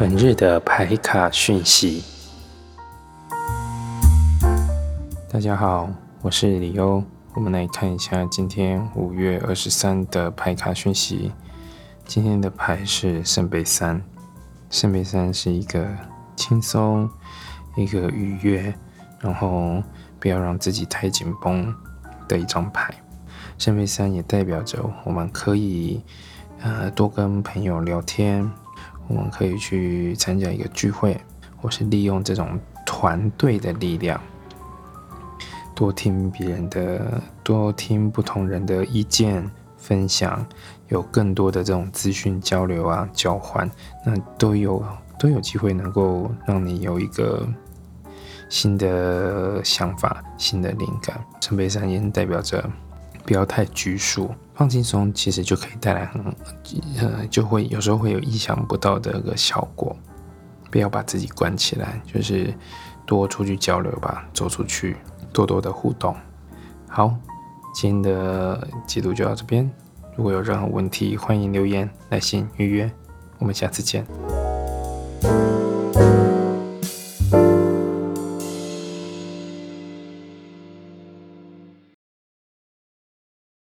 本日的牌卡讯息。大家好，我是李欧，我们来看一下今天五月二十三的牌卡讯息。今天的牌是圣杯三，圣杯三是一个轻松、一个愉悦，然后不要让自己太紧绷的一张牌。圣杯三也代表着我们可以呃多跟朋友聊天。我们可以去参加一个聚会，或是利用这种团队的力量，多听别人的，多听不同人的意见分享，有更多的这种资讯交流啊交换，那都有都有机会能够让你有一个新的想法、新的灵感。圣杯三也代表着不要太拘束。放轻松，其实就可以带来很呃，就会有时候会有意想不到的一个效果。不要把自己关起来，就是多出去交流吧，走出去，多多的互动。好，今天的解读就到这边。如果有任何问题，欢迎留言、来信预约。我们下次见。